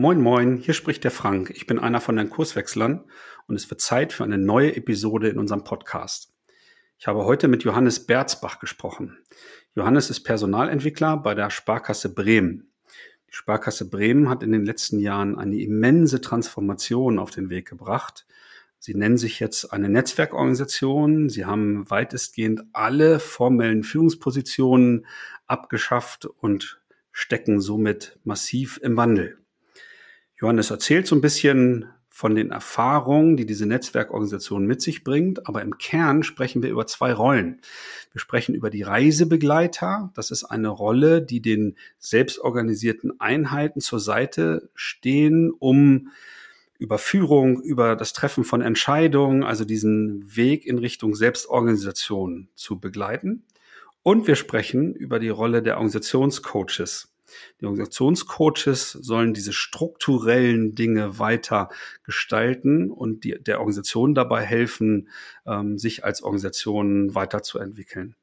Moin, moin, hier spricht der Frank. Ich bin einer von den Kurswechslern und es wird Zeit für eine neue Episode in unserem Podcast. Ich habe heute mit Johannes Berzbach gesprochen. Johannes ist Personalentwickler bei der Sparkasse Bremen. Die Sparkasse Bremen hat in den letzten Jahren eine immense Transformation auf den Weg gebracht. Sie nennen sich jetzt eine Netzwerkorganisation. Sie haben weitestgehend alle formellen Führungspositionen abgeschafft und stecken somit massiv im Wandel. Johannes erzählt so ein bisschen von den Erfahrungen, die diese Netzwerkorganisation mit sich bringt. Aber im Kern sprechen wir über zwei Rollen. Wir sprechen über die Reisebegleiter. Das ist eine Rolle, die den selbstorganisierten Einheiten zur Seite stehen, um über Führung, über das Treffen von Entscheidungen, also diesen Weg in Richtung Selbstorganisation zu begleiten. Und wir sprechen über die Rolle der Organisationscoaches. Die Organisationscoaches sollen diese strukturellen Dinge weiter gestalten und die, der Organisation dabei helfen, ähm, sich als Organisation weiterzuentwickeln.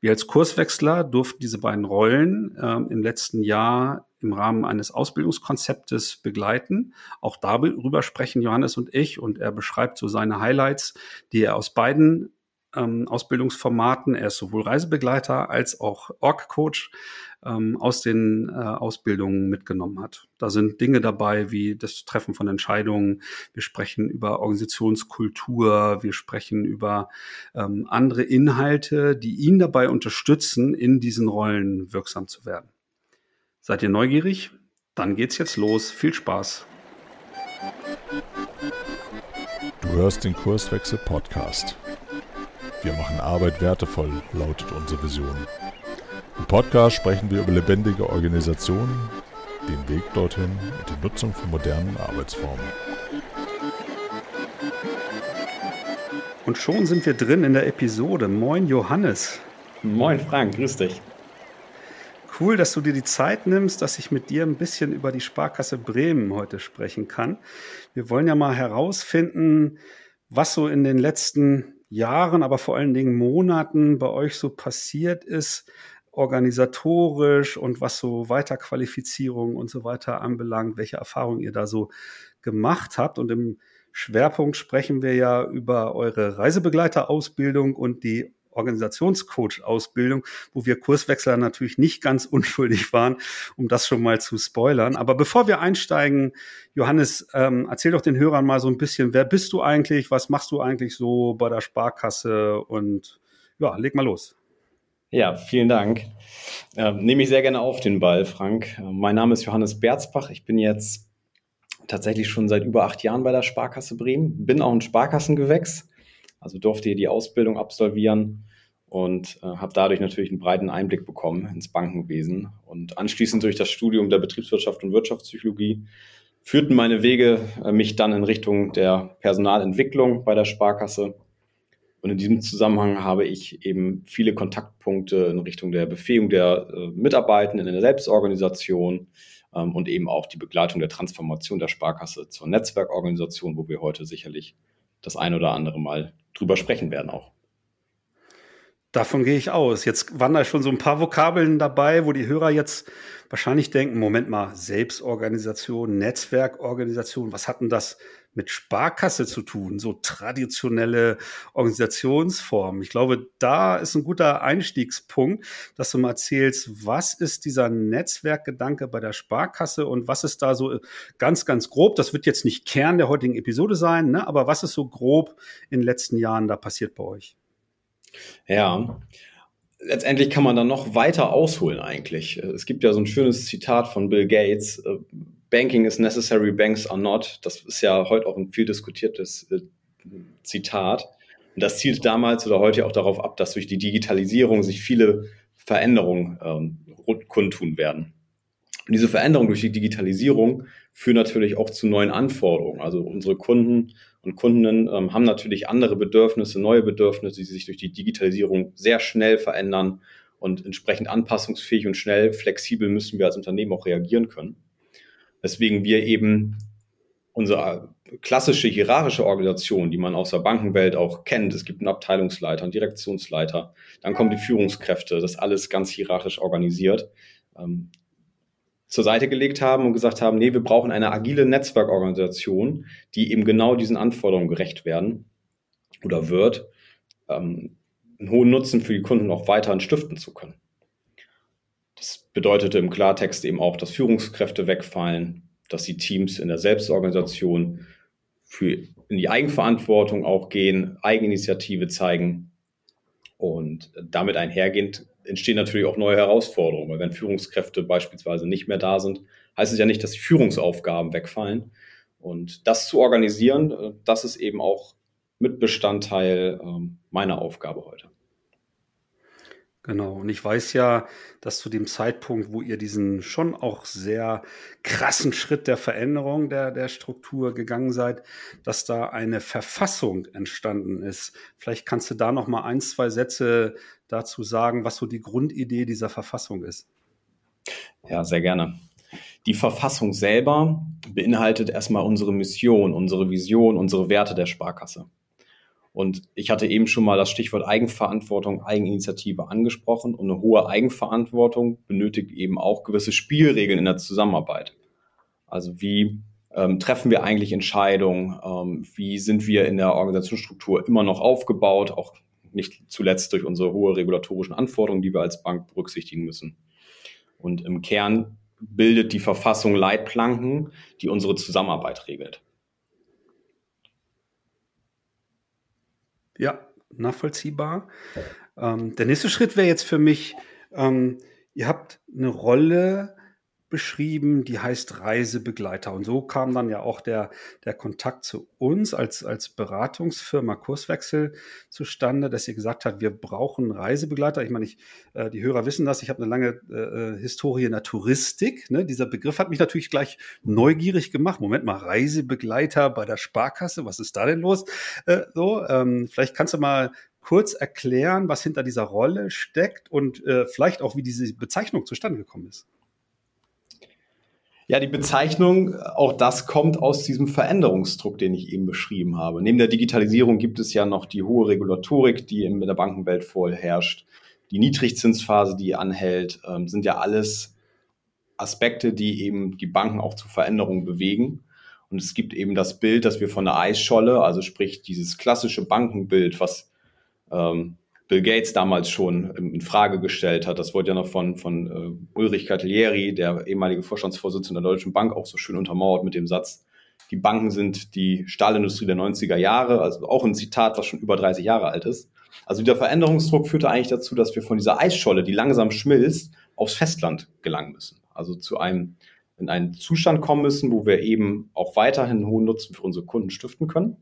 Wir als Kurswechsler durften diese beiden Rollen ähm, im letzten Jahr im Rahmen eines Ausbildungskonzeptes begleiten. Auch darüber sprechen Johannes und ich und er beschreibt so seine Highlights, die er aus beiden ähm, Ausbildungsformaten. Er ist sowohl Reisebegleiter als auch Org-Coach ähm, aus den äh, Ausbildungen mitgenommen hat. Da sind Dinge dabei wie das Treffen von Entscheidungen. Wir sprechen über Organisationskultur. Wir sprechen über ähm, andere Inhalte, die ihn dabei unterstützen, in diesen Rollen wirksam zu werden. Seid ihr neugierig? Dann geht's jetzt los. Viel Spaß. Du hörst den Kurswechsel Podcast. Wir machen Arbeit wertevoll, lautet unsere Vision. Im Podcast sprechen wir über lebendige Organisationen, den Weg dorthin und die Nutzung von modernen Arbeitsformen. Und schon sind wir drin in der Episode. Moin Johannes. Moin Frank, grüß dich. Cool, dass du dir die Zeit nimmst, dass ich mit dir ein bisschen über die Sparkasse Bremen heute sprechen kann. Wir wollen ja mal herausfinden, was so in den letzten Jahren, aber vor allen Dingen Monaten bei euch so passiert ist, organisatorisch und was so Weiterqualifizierung und so weiter anbelangt, welche Erfahrungen ihr da so gemacht habt. Und im Schwerpunkt sprechen wir ja über eure Reisebegleiterausbildung und die Organisationscoach-Ausbildung, wo wir Kurswechsler natürlich nicht ganz unschuldig waren, um das schon mal zu spoilern. Aber bevor wir einsteigen, Johannes, ähm, erzähl doch den Hörern mal so ein bisschen, wer bist du eigentlich, was machst du eigentlich so bei der Sparkasse und ja, leg mal los. Ja, vielen Dank. Ähm, nehme ich sehr gerne auf den Ball, Frank. Äh, mein Name ist Johannes Berzbach. Ich bin jetzt tatsächlich schon seit über acht Jahren bei der Sparkasse Bremen, bin auch ein Sparkassengewächs, also durfte hier die Ausbildung absolvieren und äh, habe dadurch natürlich einen breiten Einblick bekommen ins Bankenwesen. Und anschließend durch das Studium der Betriebswirtschaft und Wirtschaftspsychologie führten meine Wege äh, mich dann in Richtung der Personalentwicklung bei der Sparkasse. Und in diesem Zusammenhang habe ich eben viele Kontaktpunkte in Richtung der Befähigung der äh, Mitarbeitenden in der Selbstorganisation ähm, und eben auch die Begleitung der Transformation der Sparkasse zur Netzwerkorganisation, wo wir heute sicherlich das ein oder andere Mal drüber sprechen werden auch. Davon gehe ich aus. Jetzt waren da schon so ein paar Vokabeln dabei, wo die Hörer jetzt wahrscheinlich denken, Moment mal, Selbstorganisation, Netzwerkorganisation, was hat denn das mit Sparkasse zu tun? So traditionelle Organisationsformen. Ich glaube, da ist ein guter Einstiegspunkt, dass du mal erzählst, was ist dieser Netzwerkgedanke bei der Sparkasse und was ist da so ganz, ganz grob, das wird jetzt nicht Kern der heutigen Episode sein, ne? aber was ist so grob in den letzten Jahren da passiert bei euch? Ja, letztendlich kann man dann noch weiter ausholen eigentlich. Es gibt ja so ein schönes Zitat von Bill Gates, äh, Banking is necessary, banks are not. Das ist ja heute auch ein viel diskutiertes äh, Zitat. Und das zielt damals oder heute auch darauf ab, dass durch die Digitalisierung sich viele Veränderungen ähm, kundtun werden. Und diese Veränderungen durch die Digitalisierung führen natürlich auch zu neuen Anforderungen. Also unsere Kunden und Kundinnen ähm, haben natürlich andere Bedürfnisse, neue Bedürfnisse, die sich durch die Digitalisierung sehr schnell verändern und entsprechend anpassungsfähig und schnell, flexibel müssen wir als Unternehmen auch reagieren können. Weswegen wir eben unsere klassische hierarchische Organisation, die man aus der Bankenwelt auch kennt, es gibt einen Abteilungsleiter, einen Direktionsleiter, dann kommen die Führungskräfte, das alles ganz hierarchisch organisiert. Ähm, zur Seite gelegt haben und gesagt haben, nee, wir brauchen eine agile Netzwerkorganisation, die eben genau diesen Anforderungen gerecht werden oder wird, ähm, einen hohen Nutzen für die Kunden auch weiterhin stiften zu können. Das bedeutete im Klartext eben auch, dass Führungskräfte wegfallen, dass die Teams in der Selbstorganisation für in die Eigenverantwortung auch gehen, Eigeninitiative zeigen und damit einhergehend entstehen natürlich auch neue Herausforderungen, weil wenn Führungskräfte beispielsweise nicht mehr da sind, heißt es ja nicht, dass die Führungsaufgaben wegfallen. Und das zu organisieren, äh, das ist eben auch Mitbestandteil ähm, meiner Aufgabe heute. Genau. Und ich weiß ja, dass zu dem Zeitpunkt, wo ihr diesen schon auch sehr krassen Schritt der Veränderung der, der Struktur gegangen seid, dass da eine Verfassung entstanden ist. Vielleicht kannst du da noch mal ein, zwei Sätze dazu sagen, was so die Grundidee dieser Verfassung ist. Ja, sehr gerne. Die Verfassung selber beinhaltet erstmal unsere Mission, unsere Vision, unsere Werte der Sparkasse. Und ich hatte eben schon mal das Stichwort Eigenverantwortung, Eigeninitiative angesprochen. Und eine hohe Eigenverantwortung benötigt eben auch gewisse Spielregeln in der Zusammenarbeit. Also wie ähm, treffen wir eigentlich Entscheidungen? Ähm, wie sind wir in der Organisationsstruktur immer noch aufgebaut? Auch nicht zuletzt durch unsere hohe regulatorischen Anforderungen, die wir als Bank berücksichtigen müssen. Und im Kern bildet die Verfassung Leitplanken, die unsere Zusammenarbeit regelt. Ja, nachvollziehbar. Ähm, der nächste Schritt wäre jetzt für mich, ähm, ihr habt eine Rolle beschrieben, die heißt Reisebegleiter. Und so kam dann ja auch der, der Kontakt zu uns als, als Beratungsfirma Kurswechsel zustande, dass ihr gesagt habt, wir brauchen Reisebegleiter. Ich meine, ich, äh, die Hörer wissen das, ich habe eine lange äh, Historie in der Touristik. Ne? Dieser Begriff hat mich natürlich gleich neugierig gemacht. Moment mal, Reisebegleiter bei der Sparkasse, was ist da denn los? Äh, so, ähm, vielleicht kannst du mal kurz erklären, was hinter dieser Rolle steckt und äh, vielleicht auch, wie diese Bezeichnung zustande gekommen ist. Ja, die Bezeichnung, auch das kommt aus diesem Veränderungsdruck, den ich eben beschrieben habe. Neben der Digitalisierung gibt es ja noch die hohe Regulatorik, die in der Bankenwelt vorherrscht. Die Niedrigzinsphase, die anhält, ähm, sind ja alles Aspekte, die eben die Banken auch zu Veränderungen bewegen. Und es gibt eben das Bild, dass wir von der Eisscholle, also sprich dieses klassische Bankenbild, was ähm, Bill Gates damals schon in Frage gestellt hat. Das wurde ja noch von, von uh, Ulrich Catalieri, der ehemalige Vorstandsvorsitzende der Deutschen Bank, auch so schön untermauert mit dem Satz, die Banken sind die Stahlindustrie der 90er Jahre, also auch ein Zitat, was schon über 30 Jahre alt ist. Also dieser Veränderungsdruck führte eigentlich dazu, dass wir von dieser Eisscholle, die langsam schmilzt, aufs Festland gelangen müssen. Also zu einem, in einen Zustand kommen müssen, wo wir eben auch weiterhin hohen Nutzen für unsere Kunden stiften können.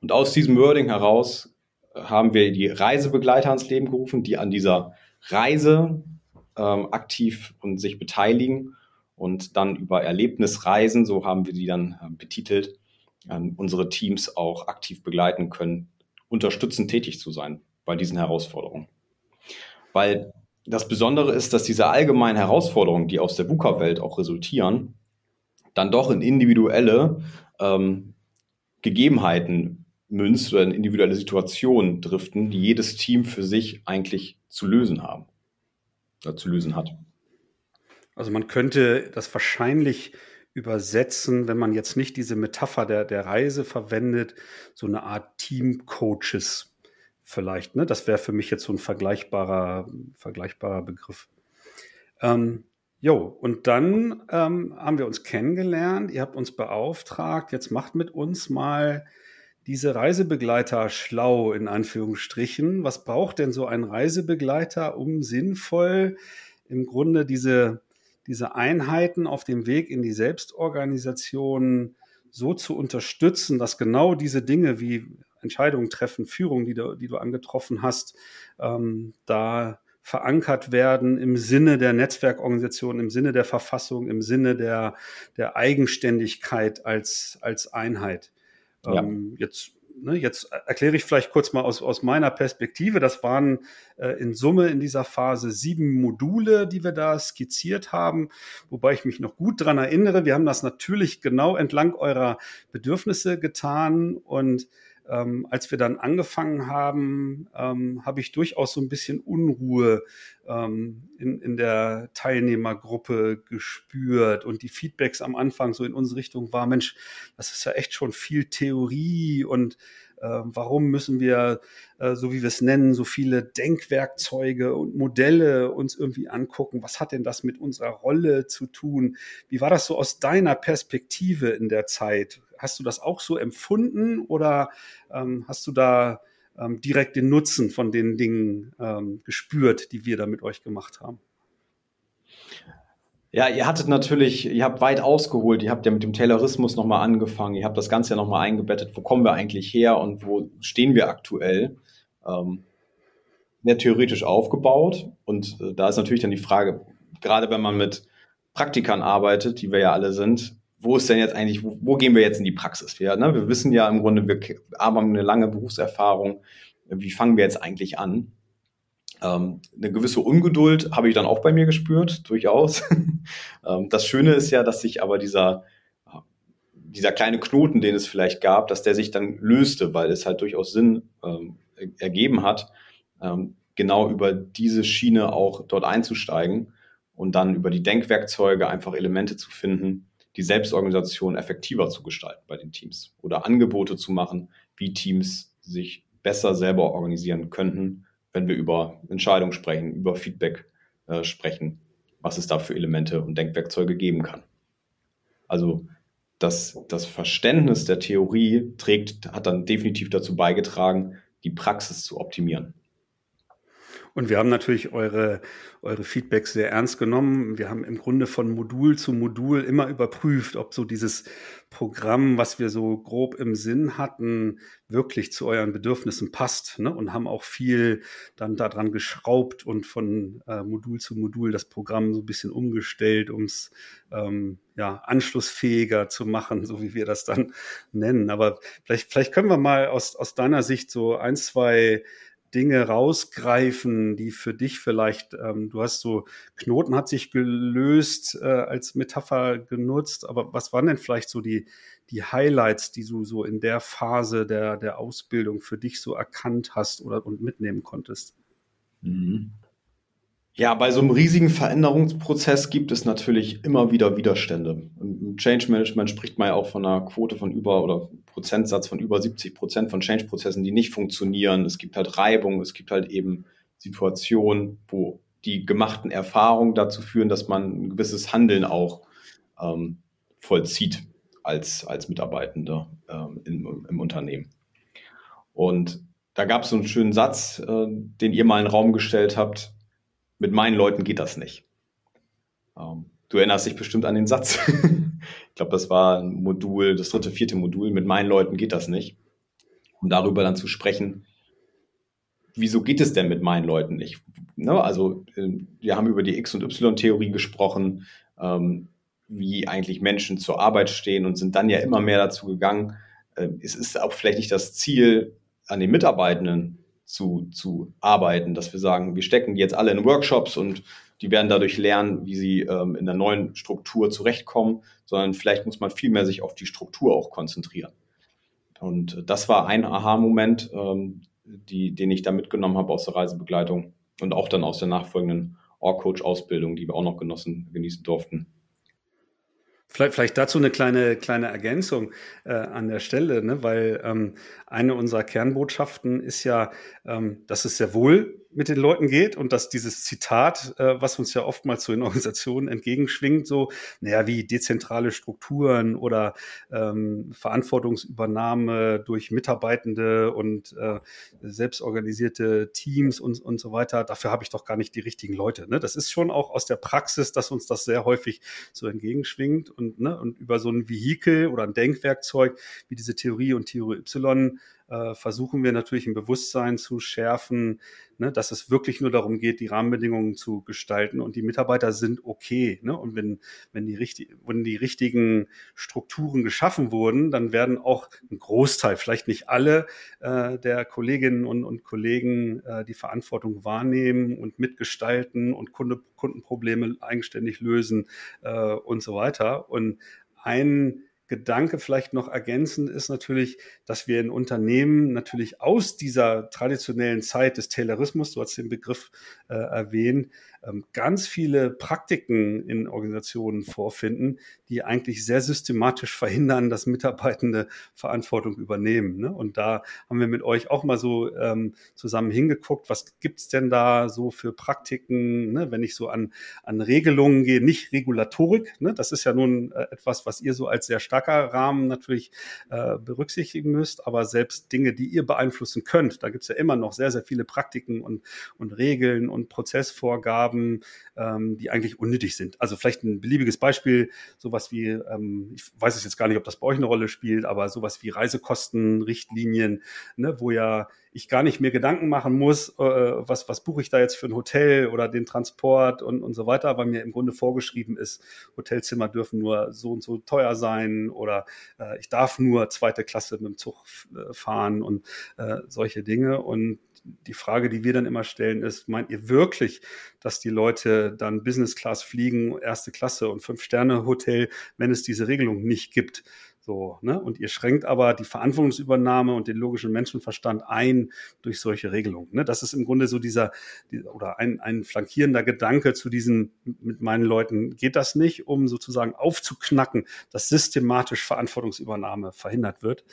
Und aus diesem Wording heraus haben wir die Reisebegleiter ans Leben gerufen, die an dieser Reise ähm, aktiv und sich beteiligen und dann über Erlebnisreisen, so haben wir die dann äh, betitelt, ähm, unsere Teams auch aktiv begleiten können, unterstützend tätig zu sein bei diesen Herausforderungen. Weil das Besondere ist, dass diese allgemeinen Herausforderungen, die aus der VUCA-Welt auch resultieren, dann doch in individuelle ähm, Gegebenheiten münzt oder in individuelle Situationen driften, die jedes Team für sich eigentlich zu lösen haben oder zu lösen hat. Also man könnte das wahrscheinlich übersetzen, wenn man jetzt nicht diese Metapher der, der Reise verwendet, so eine Art Team-Coaches vielleicht. Ne? Das wäre für mich jetzt so ein vergleichbarer, vergleichbarer Begriff. Ähm, jo, und dann ähm, haben wir uns kennengelernt, ihr habt uns beauftragt, jetzt macht mit uns mal diese Reisebegleiter schlau in Anführungsstrichen? Was braucht denn so ein Reisebegleiter, um sinnvoll im Grunde diese, diese Einheiten auf dem Weg in die Selbstorganisation so zu unterstützen, dass genau diese Dinge wie Entscheidungen treffen, Führung, die du, die du angetroffen hast, ähm, da verankert werden im Sinne der Netzwerkorganisation, im Sinne der Verfassung, im Sinne der, der Eigenständigkeit als, als Einheit. Ja. Ähm, jetzt, ne, jetzt erkläre ich vielleicht kurz mal aus, aus meiner Perspektive. Das waren äh, in Summe in dieser Phase sieben Module, die wir da skizziert haben, wobei ich mich noch gut dran erinnere. Wir haben das natürlich genau entlang eurer Bedürfnisse getan und ähm, als wir dann angefangen haben, ähm, habe ich durchaus so ein bisschen Unruhe ähm, in, in der Teilnehmergruppe gespürt. Und die Feedbacks am Anfang so in unsere Richtung war, Mensch, das ist ja echt schon viel Theorie und warum müssen wir, äh, so wie wir es nennen, so viele Denkwerkzeuge und Modelle uns irgendwie angucken? Was hat denn das mit unserer Rolle zu tun? Wie war das so aus deiner Perspektive in der Zeit? Hast du das auch so empfunden oder ähm, hast du da ähm, direkt den Nutzen von den Dingen ähm, gespürt, die wir da mit euch gemacht haben? Ja, ihr hattet natürlich, ihr habt weit ausgeholt, ihr habt ja mit dem Taylorismus nochmal angefangen, ihr habt das Ganze ja nochmal eingebettet, wo kommen wir eigentlich her und wo stehen wir aktuell? Ähm, ja, theoretisch aufgebaut und äh, da ist natürlich dann die Frage, gerade wenn man mit Praktikern arbeitet, die wir ja alle sind, wo ist denn jetzt eigentlich, wo, wo gehen wir jetzt in die Praxis? Wir, ne, wir wissen ja im Grunde, wir haben eine lange Berufserfahrung, wie fangen wir jetzt eigentlich an? Ähm, eine gewisse Ungeduld habe ich dann auch bei mir gespürt, durchaus. ähm, das Schöne ist ja, dass sich aber dieser, dieser kleine Knoten, den es vielleicht gab, dass der sich dann löste, weil es halt durchaus Sinn ähm, ergeben hat, ähm, genau über diese Schiene auch dort einzusteigen und dann über die Denkwerkzeuge einfach Elemente zu finden, die Selbstorganisation effektiver zu gestalten bei den Teams oder Angebote zu machen, wie Teams sich besser selber organisieren könnten wenn wir über Entscheidungen sprechen, über Feedback äh, sprechen, was es da für Elemente und Denkwerkzeuge geben kann. Also das, das Verständnis der Theorie trägt, hat dann definitiv dazu beigetragen, die Praxis zu optimieren. Und wir haben natürlich eure, eure Feedbacks sehr ernst genommen. Wir haben im Grunde von Modul zu Modul immer überprüft, ob so dieses Programm, was wir so grob im Sinn hatten, wirklich zu euren Bedürfnissen passt. Ne? Und haben auch viel dann daran geschraubt und von äh, Modul zu Modul das Programm so ein bisschen umgestellt, um es ähm, ja, anschlussfähiger zu machen, so wie wir das dann nennen. Aber vielleicht, vielleicht können wir mal aus, aus deiner Sicht so ein, zwei Dinge rausgreifen, die für dich vielleicht, ähm, du hast so, Knoten hat sich gelöst äh, als Metapher genutzt, aber was waren denn vielleicht so die, die Highlights, die du so in der Phase der, der Ausbildung für dich so erkannt hast oder und mitnehmen konntest? Mhm. Ja, bei so einem riesigen Veränderungsprozess gibt es natürlich immer wieder Widerstände. Im Change Management spricht man ja auch von einer Quote von über oder Prozentsatz von über 70 Prozent von Change-Prozessen, die nicht funktionieren. Es gibt halt Reibung, es gibt halt eben Situationen, wo die gemachten Erfahrungen dazu führen, dass man ein gewisses Handeln auch ähm, vollzieht als, als Mitarbeitender ähm, im, im Unternehmen. Und da gab es so einen schönen Satz, äh, den ihr mal in den Raum gestellt habt, mit meinen Leuten geht das nicht. Ähm, du erinnerst dich bestimmt an den Satz. ich glaube, das war ein Modul, das dritte, vierte Modul. Mit meinen Leuten geht das nicht. Um darüber dann zu sprechen, wieso geht es denn mit meinen Leuten nicht? Ne? Also, äh, wir haben über die X- und Y-Theorie gesprochen, ähm, wie eigentlich Menschen zur Arbeit stehen und sind dann ja immer mehr dazu gegangen. Äh, es ist auch vielleicht nicht das Ziel, an den Mitarbeitenden zu, zu arbeiten, dass wir sagen, wir stecken die jetzt alle in Workshops und die werden dadurch lernen, wie sie ähm, in der neuen Struktur zurechtkommen, sondern vielleicht muss man viel mehr sich auf die Struktur auch konzentrieren. Und das war ein Aha-Moment, ähm, den ich da mitgenommen habe aus der Reisebegleitung und auch dann aus der nachfolgenden Org-Coach-Ausbildung, die wir auch noch genossen, genießen durften. Vielleicht, vielleicht dazu eine kleine, kleine Ergänzung äh, an der Stelle, ne? weil ähm, eine unserer Kernbotschaften ist ja, ähm, dass es sehr wohl mit den Leuten geht und dass dieses Zitat, äh, was uns ja oftmals so in Organisationen entgegenschwingt, so, naja, wie dezentrale Strukturen oder ähm, Verantwortungsübernahme durch Mitarbeitende und äh, selbstorganisierte Teams und, und so weiter, dafür habe ich doch gar nicht die richtigen Leute. Ne? Das ist schon auch aus der Praxis, dass uns das sehr häufig so entgegenschwingt und, ne, und über so ein Vehikel oder ein Denkwerkzeug wie diese Theorie und Theorie Y äh, versuchen wir natürlich ein Bewusstsein zu schärfen, ne, dass es wirklich nur darum geht, die Rahmenbedingungen zu gestalten und die Mitarbeiter sind okay. Ne? Und wenn, wenn, die richtig, wenn die richtigen Strukturen geschaffen wurden, dann werden auch ein Großteil, vielleicht nicht alle äh, der Kolleginnen und, und Kollegen äh, die Verantwortung wahrnehmen und mitgestalten und Kunde, Kundenprobleme eigenständig lösen äh, und so weiter. Und ein Gedanke vielleicht noch ergänzend ist natürlich, dass wir in Unternehmen natürlich aus dieser traditionellen Zeit des Taylorismus, du hast den Begriff äh, erwähnt, ganz viele Praktiken in Organisationen vorfinden, die eigentlich sehr systematisch verhindern, dass Mitarbeitende Verantwortung übernehmen. Ne? Und da haben wir mit euch auch mal so ähm, zusammen hingeguckt, was gibt's denn da so für Praktiken, ne? wenn ich so an, an Regelungen gehe, nicht Regulatorik, ne? das ist ja nun äh, etwas, was ihr so als sehr starker Rahmen natürlich äh, berücksichtigen müsst, aber selbst Dinge, die ihr beeinflussen könnt, da gibt's ja immer noch sehr, sehr viele Praktiken und, und Regeln und Prozessvorgaben, haben, ähm, die eigentlich unnötig sind. Also vielleicht ein beliebiges Beispiel, sowas wie, ähm, ich weiß es jetzt gar nicht, ob das bei euch eine Rolle spielt, aber sowas wie Reisekostenrichtlinien, ne, wo ja ich gar nicht mehr Gedanken machen muss, äh, was, was buche ich da jetzt für ein Hotel oder den Transport und, und so weiter, weil mir im Grunde vorgeschrieben ist, Hotelzimmer dürfen nur so und so teuer sein oder äh, ich darf nur zweite Klasse mit dem Zug äh, fahren und äh, solche Dinge. Und die Frage, die wir dann immer stellen, ist, meint ihr wirklich, dass die Leute dann Business Class fliegen, erste Klasse und Fünf-Sterne-Hotel, wenn es diese Regelung nicht gibt? So, ne? Und ihr schränkt aber die Verantwortungsübernahme und den logischen Menschenverstand ein durch solche Regelungen. Ne? Das ist im Grunde so dieser, oder ein, ein flankierender Gedanke zu diesen, mit meinen Leuten geht das nicht, um sozusagen aufzuknacken, dass systematisch Verantwortungsübernahme verhindert wird.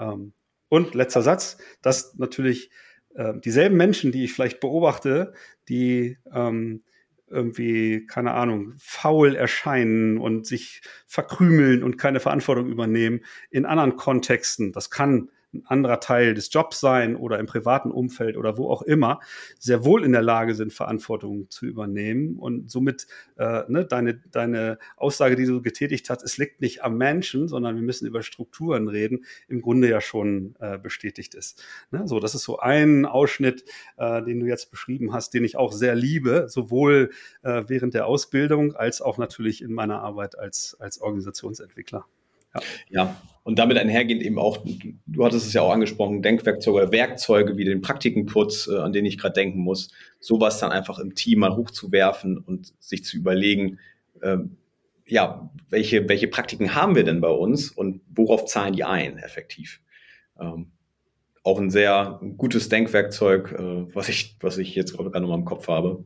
Ähm, und letzter Satz, dass natürlich äh, dieselben Menschen, die ich vielleicht beobachte, die ähm, irgendwie, keine Ahnung, faul erscheinen und sich verkrümeln und keine Verantwortung übernehmen in anderen Kontexten. Das kann ein anderer Teil des Jobs sein oder im privaten Umfeld oder wo auch immer, sehr wohl in der Lage sind, Verantwortung zu übernehmen. Und somit äh, ne, deine, deine Aussage, die du getätigt hast, es liegt nicht am Menschen, sondern wir müssen über Strukturen reden, im Grunde ja schon äh, bestätigt ist. Ne? So, das ist so ein Ausschnitt, äh, den du jetzt beschrieben hast, den ich auch sehr liebe, sowohl äh, während der Ausbildung als auch natürlich in meiner Arbeit als, als Organisationsentwickler. Ja. ja, und damit einhergehend eben auch, du hattest es ja auch angesprochen, Denkwerkzeuge oder Werkzeuge wie den Praktikenputz, äh, an den ich gerade denken muss, sowas dann einfach im Team mal hochzuwerfen und sich zu überlegen, ähm, ja, welche, welche Praktiken haben wir denn bei uns und worauf zahlen die ein, effektiv? Ähm, auch ein sehr gutes Denkwerkzeug, äh, was ich, was ich jetzt gerade nochmal im Kopf habe.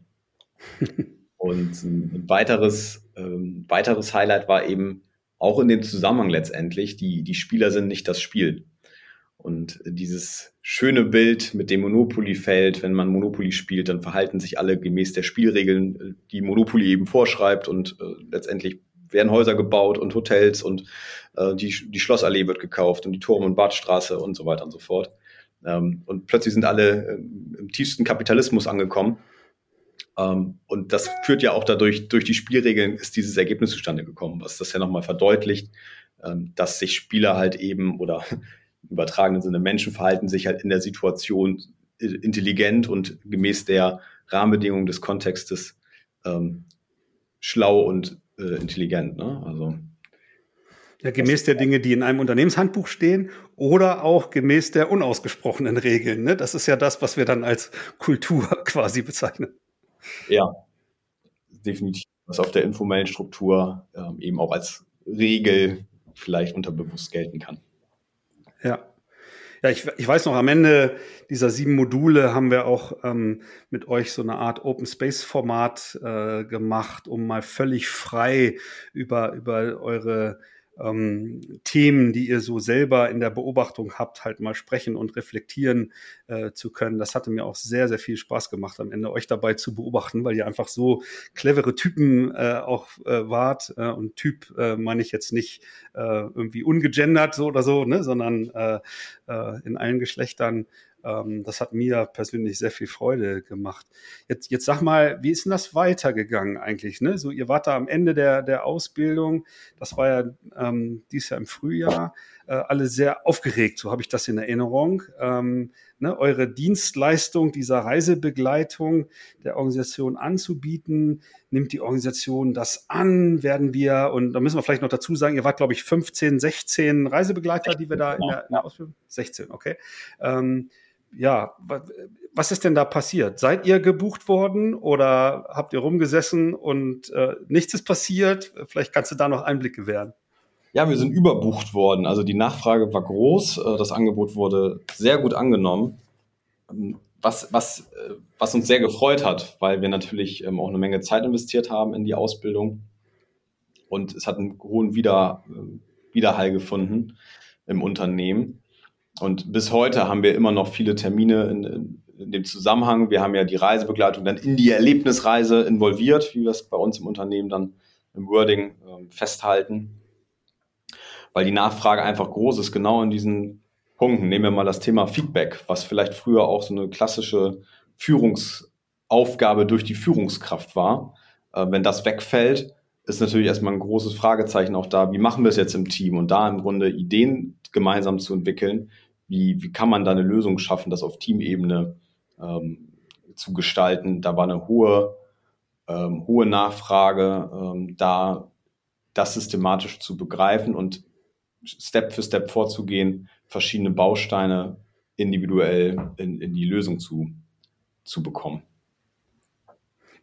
und ein weiteres, ähm, weiteres Highlight war eben, auch in dem Zusammenhang letztendlich, die, die Spieler sind nicht das Spiel. Und dieses schöne Bild mit dem Monopoly-Feld, wenn man Monopoly spielt, dann verhalten sich alle gemäß der Spielregeln, die Monopoly eben vorschreibt und äh, letztendlich werden Häuser gebaut und Hotels und äh, die, die Schlossallee wird gekauft und die Turm- und Badstraße und so weiter und so fort. Ähm, und plötzlich sind alle äh, im tiefsten Kapitalismus angekommen und das führt ja auch dadurch, durch die Spielregeln ist dieses Ergebnis zustande gekommen, was das ja nochmal verdeutlicht, ähm, dass sich Spieler halt eben oder im übertragenen Sinne Menschen verhalten sich halt in der Situation intelligent und gemäß der Rahmenbedingungen des Kontextes ähm, schlau und äh, intelligent. Ne? Also ja, gemäß der Dinge, die in einem Unternehmenshandbuch stehen oder auch gemäß der unausgesprochenen Regeln. Ne? Das ist ja das, was wir dann als Kultur quasi bezeichnen. Ja, definitiv. Was auf der informellen Struktur ähm, eben auch als Regel vielleicht unterbewusst gelten kann. Ja. Ja, ich, ich weiß noch, am Ende dieser sieben Module haben wir auch ähm, mit euch so eine Art Open Space Format äh, gemacht, um mal völlig frei über, über eure ähm, Themen, die ihr so selber in der Beobachtung habt, halt mal sprechen und reflektieren äh, zu können. Das hatte mir auch sehr, sehr viel Spaß gemacht, am Ende euch dabei zu beobachten, weil ihr einfach so clevere Typen äh, auch äh, wart. Äh, und Typ äh, meine ich jetzt nicht äh, irgendwie ungegendert so oder so, ne, sondern äh, äh, in allen Geschlechtern ähm, das hat mir persönlich sehr viel Freude gemacht. Jetzt, jetzt sag mal, wie ist denn das weitergegangen eigentlich? Ne? So, ihr wart da am Ende der, der Ausbildung, das war ja ähm, dieses Jahr im Frühjahr, äh, alle sehr aufgeregt, so habe ich das in Erinnerung. Ähm, ne, eure Dienstleistung dieser Reisebegleitung der Organisation anzubieten. Nimmt die Organisation das an? Werden wir, und da müssen wir vielleicht noch dazu sagen, ihr wart, glaube ich, 15, 16 Reisebegleiter, die wir da in der, in der Ausbildung, 16, okay. Ähm, ja, was ist denn da passiert? Seid ihr gebucht worden oder habt ihr rumgesessen und äh, nichts ist passiert? Vielleicht kannst du da noch Einblick gewähren. Ja, wir sind überbucht worden. Also die Nachfrage war groß, äh, das Angebot wurde sehr gut angenommen. Ähm, was, was, äh, was uns sehr gefreut hat, weil wir natürlich ähm, auch eine Menge Zeit investiert haben in die Ausbildung. Und es hat einen hohen Wider, äh, Widerhall gefunden im Unternehmen. Und bis heute haben wir immer noch viele Termine in, in dem Zusammenhang. Wir haben ja die Reisebegleitung dann in die Erlebnisreise involviert, wie wir es bei uns im Unternehmen dann im Wording äh, festhalten weil die Nachfrage einfach groß ist, genau in diesen Punkten. Nehmen wir mal das Thema Feedback, was vielleicht früher auch so eine klassische Führungsaufgabe durch die Führungskraft war. Äh, wenn das wegfällt, ist natürlich erstmal ein großes Fragezeichen auch da, wie machen wir es jetzt im Team und da im Grunde Ideen gemeinsam zu entwickeln, wie, wie kann man da eine Lösung schaffen, das auf Teamebene ähm, zu gestalten. Da war eine hohe, ähm, hohe Nachfrage, ähm, da das systematisch zu begreifen und Step für Step vorzugehen, verschiedene Bausteine individuell in, in die Lösung zu, zu bekommen.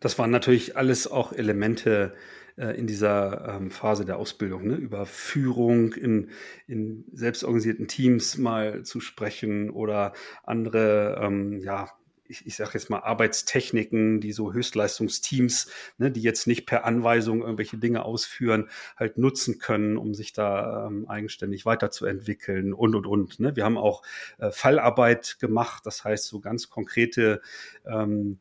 Das waren natürlich alles auch Elemente äh, in dieser ähm, Phase der Ausbildung, ne? über Führung in, in selbstorganisierten Teams mal zu sprechen oder andere ähm, ja, ich, ich sage jetzt mal, Arbeitstechniken, die so Höchstleistungsteams, ne, die jetzt nicht per Anweisung irgendwelche Dinge ausführen, halt nutzen können, um sich da ähm, eigenständig weiterzuentwickeln und, und, und. Ne? Wir haben auch äh, Fallarbeit gemacht, das heißt so ganz konkrete ähm,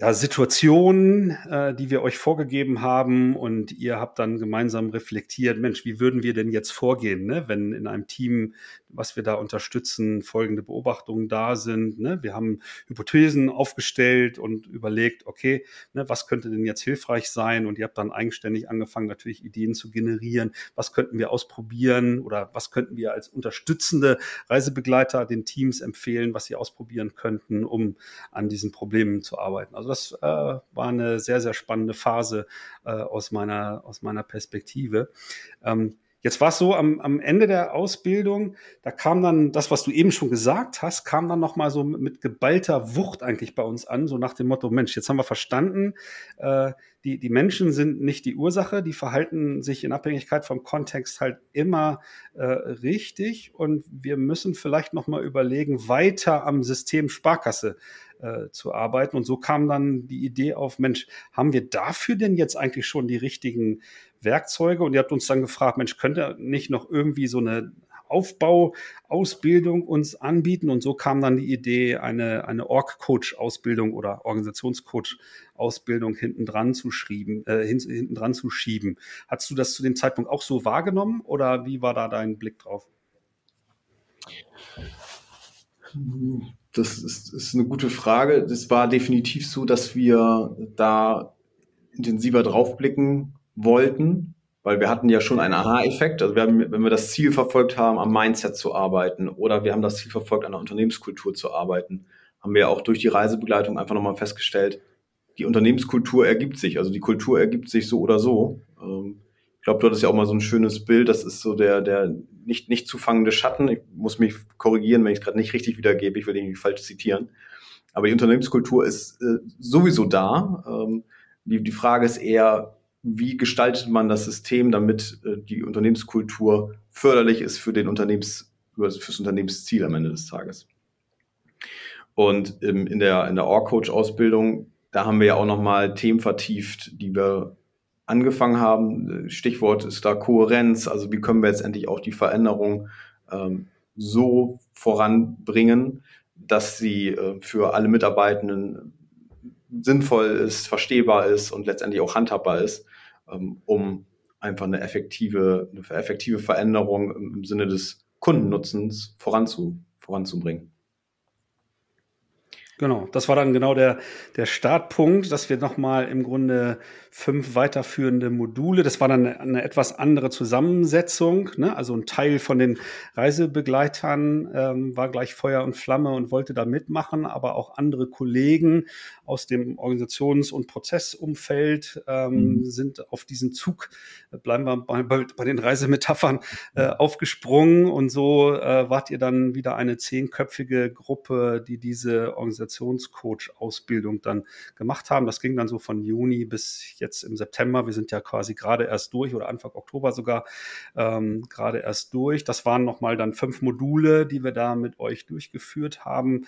ja, Situationen, äh, die wir euch vorgegeben haben und ihr habt dann gemeinsam reflektiert, Mensch, wie würden wir denn jetzt vorgehen, ne? wenn in einem Team, was wir da unterstützen, folgende Beobachtungen da sind. Ne? Wir haben Hypothesen aufgestellt und überlegt, okay, ne, was könnte denn jetzt hilfreich sein? Und ihr habt dann eigenständig angefangen, natürlich Ideen zu generieren. Was könnten wir ausprobieren oder was könnten wir als unterstützende Reisebegleiter den Teams empfehlen, was sie ausprobieren könnten, um an diesen Problemen zu arbeiten? Also also das äh, war eine sehr, sehr spannende Phase äh, aus, meiner, aus meiner Perspektive. Ähm, Jetzt war es so, am, am Ende der Ausbildung, da kam dann das, was du eben schon gesagt hast, kam dann nochmal so mit, mit, geballter Wucht eigentlich bei uns an, so nach dem Motto, Mensch, jetzt haben wir verstanden, äh, die, die Menschen sind nicht die Ursache, die verhalten sich in Abhängigkeit vom Kontext halt immer äh, richtig und wir müssen vielleicht nochmal überlegen, weiter am System Sparkasse äh, zu arbeiten. Und so kam dann die Idee auf, Mensch, haben wir dafür denn jetzt eigentlich schon die richtigen Werkzeuge? Und ihr habt uns dann gefragt, Mensch, könnte nicht noch irgendwie so eine Aufbauausbildung uns anbieten. Und so kam dann die Idee, eine, eine Org-Coach-Ausbildung oder Organisationscoach-Ausbildung hinten dran zu schieben, äh, hinten dran zu schieben. Hast du das zu dem Zeitpunkt auch so wahrgenommen oder wie war da dein Blick drauf? Das ist, ist eine gute Frage. Es war definitiv so, dass wir da intensiver draufblicken wollten, weil wir hatten ja schon einen Aha-Effekt. Also wir haben, wenn wir das Ziel verfolgt haben, am Mindset zu arbeiten oder wir haben das Ziel verfolgt, an der Unternehmenskultur zu arbeiten, haben wir auch durch die Reisebegleitung einfach nochmal festgestellt, die Unternehmenskultur ergibt sich, also die Kultur ergibt sich so oder so. Ähm, glaube, du hattest ja auch mal so ein schönes Bild, das ist so der, der nicht, nicht zu fangende Schatten. Ich muss mich korrigieren, wenn ich es gerade nicht richtig wiedergebe, ich will irgendwie falsch zitieren. Aber die Unternehmenskultur ist äh, sowieso da. Ähm, die, die Frage ist eher, wie gestaltet man das System, damit äh, die Unternehmenskultur förderlich ist für den Unternehmens, fürs Unternehmensziel am Ende des Tages. Und ähm, in der, in der Org-Coach-Ausbildung, da haben wir ja auch nochmal Themen vertieft, die wir angefangen haben. Stichwort ist da Kohärenz. Also wie können wir jetzt endlich auch die Veränderung ähm, so voranbringen, dass sie äh, für alle Mitarbeitenden sinnvoll ist, verstehbar ist und letztendlich auch handhabbar ist, ähm, um einfach eine effektive, eine effektive Veränderung im, Sinne des Kundennutzens voranzu, voranzubringen. Genau, das war dann genau der, der Startpunkt, dass wir nochmal im Grunde fünf weiterführende Module, das war dann eine, eine etwas andere Zusammensetzung, ne? also ein Teil von den Reisebegleitern ähm, war gleich Feuer und Flamme und wollte da mitmachen, aber auch andere Kollegen aus dem Organisations- und Prozessumfeld, ähm, mhm. sind auf diesen Zug, äh, bleiben wir bei, bei, bei den Reisemetaphern, äh, aufgesprungen und so äh, wart ihr dann wieder eine zehnköpfige Gruppe, die diese Organisationscoach-Ausbildung dann gemacht haben. Das ging dann so von Juni bis jetzt im September. Wir sind ja quasi gerade erst durch oder Anfang Oktober sogar ähm, gerade erst durch. Das waren nochmal dann fünf Module, die wir da mit euch durchgeführt haben.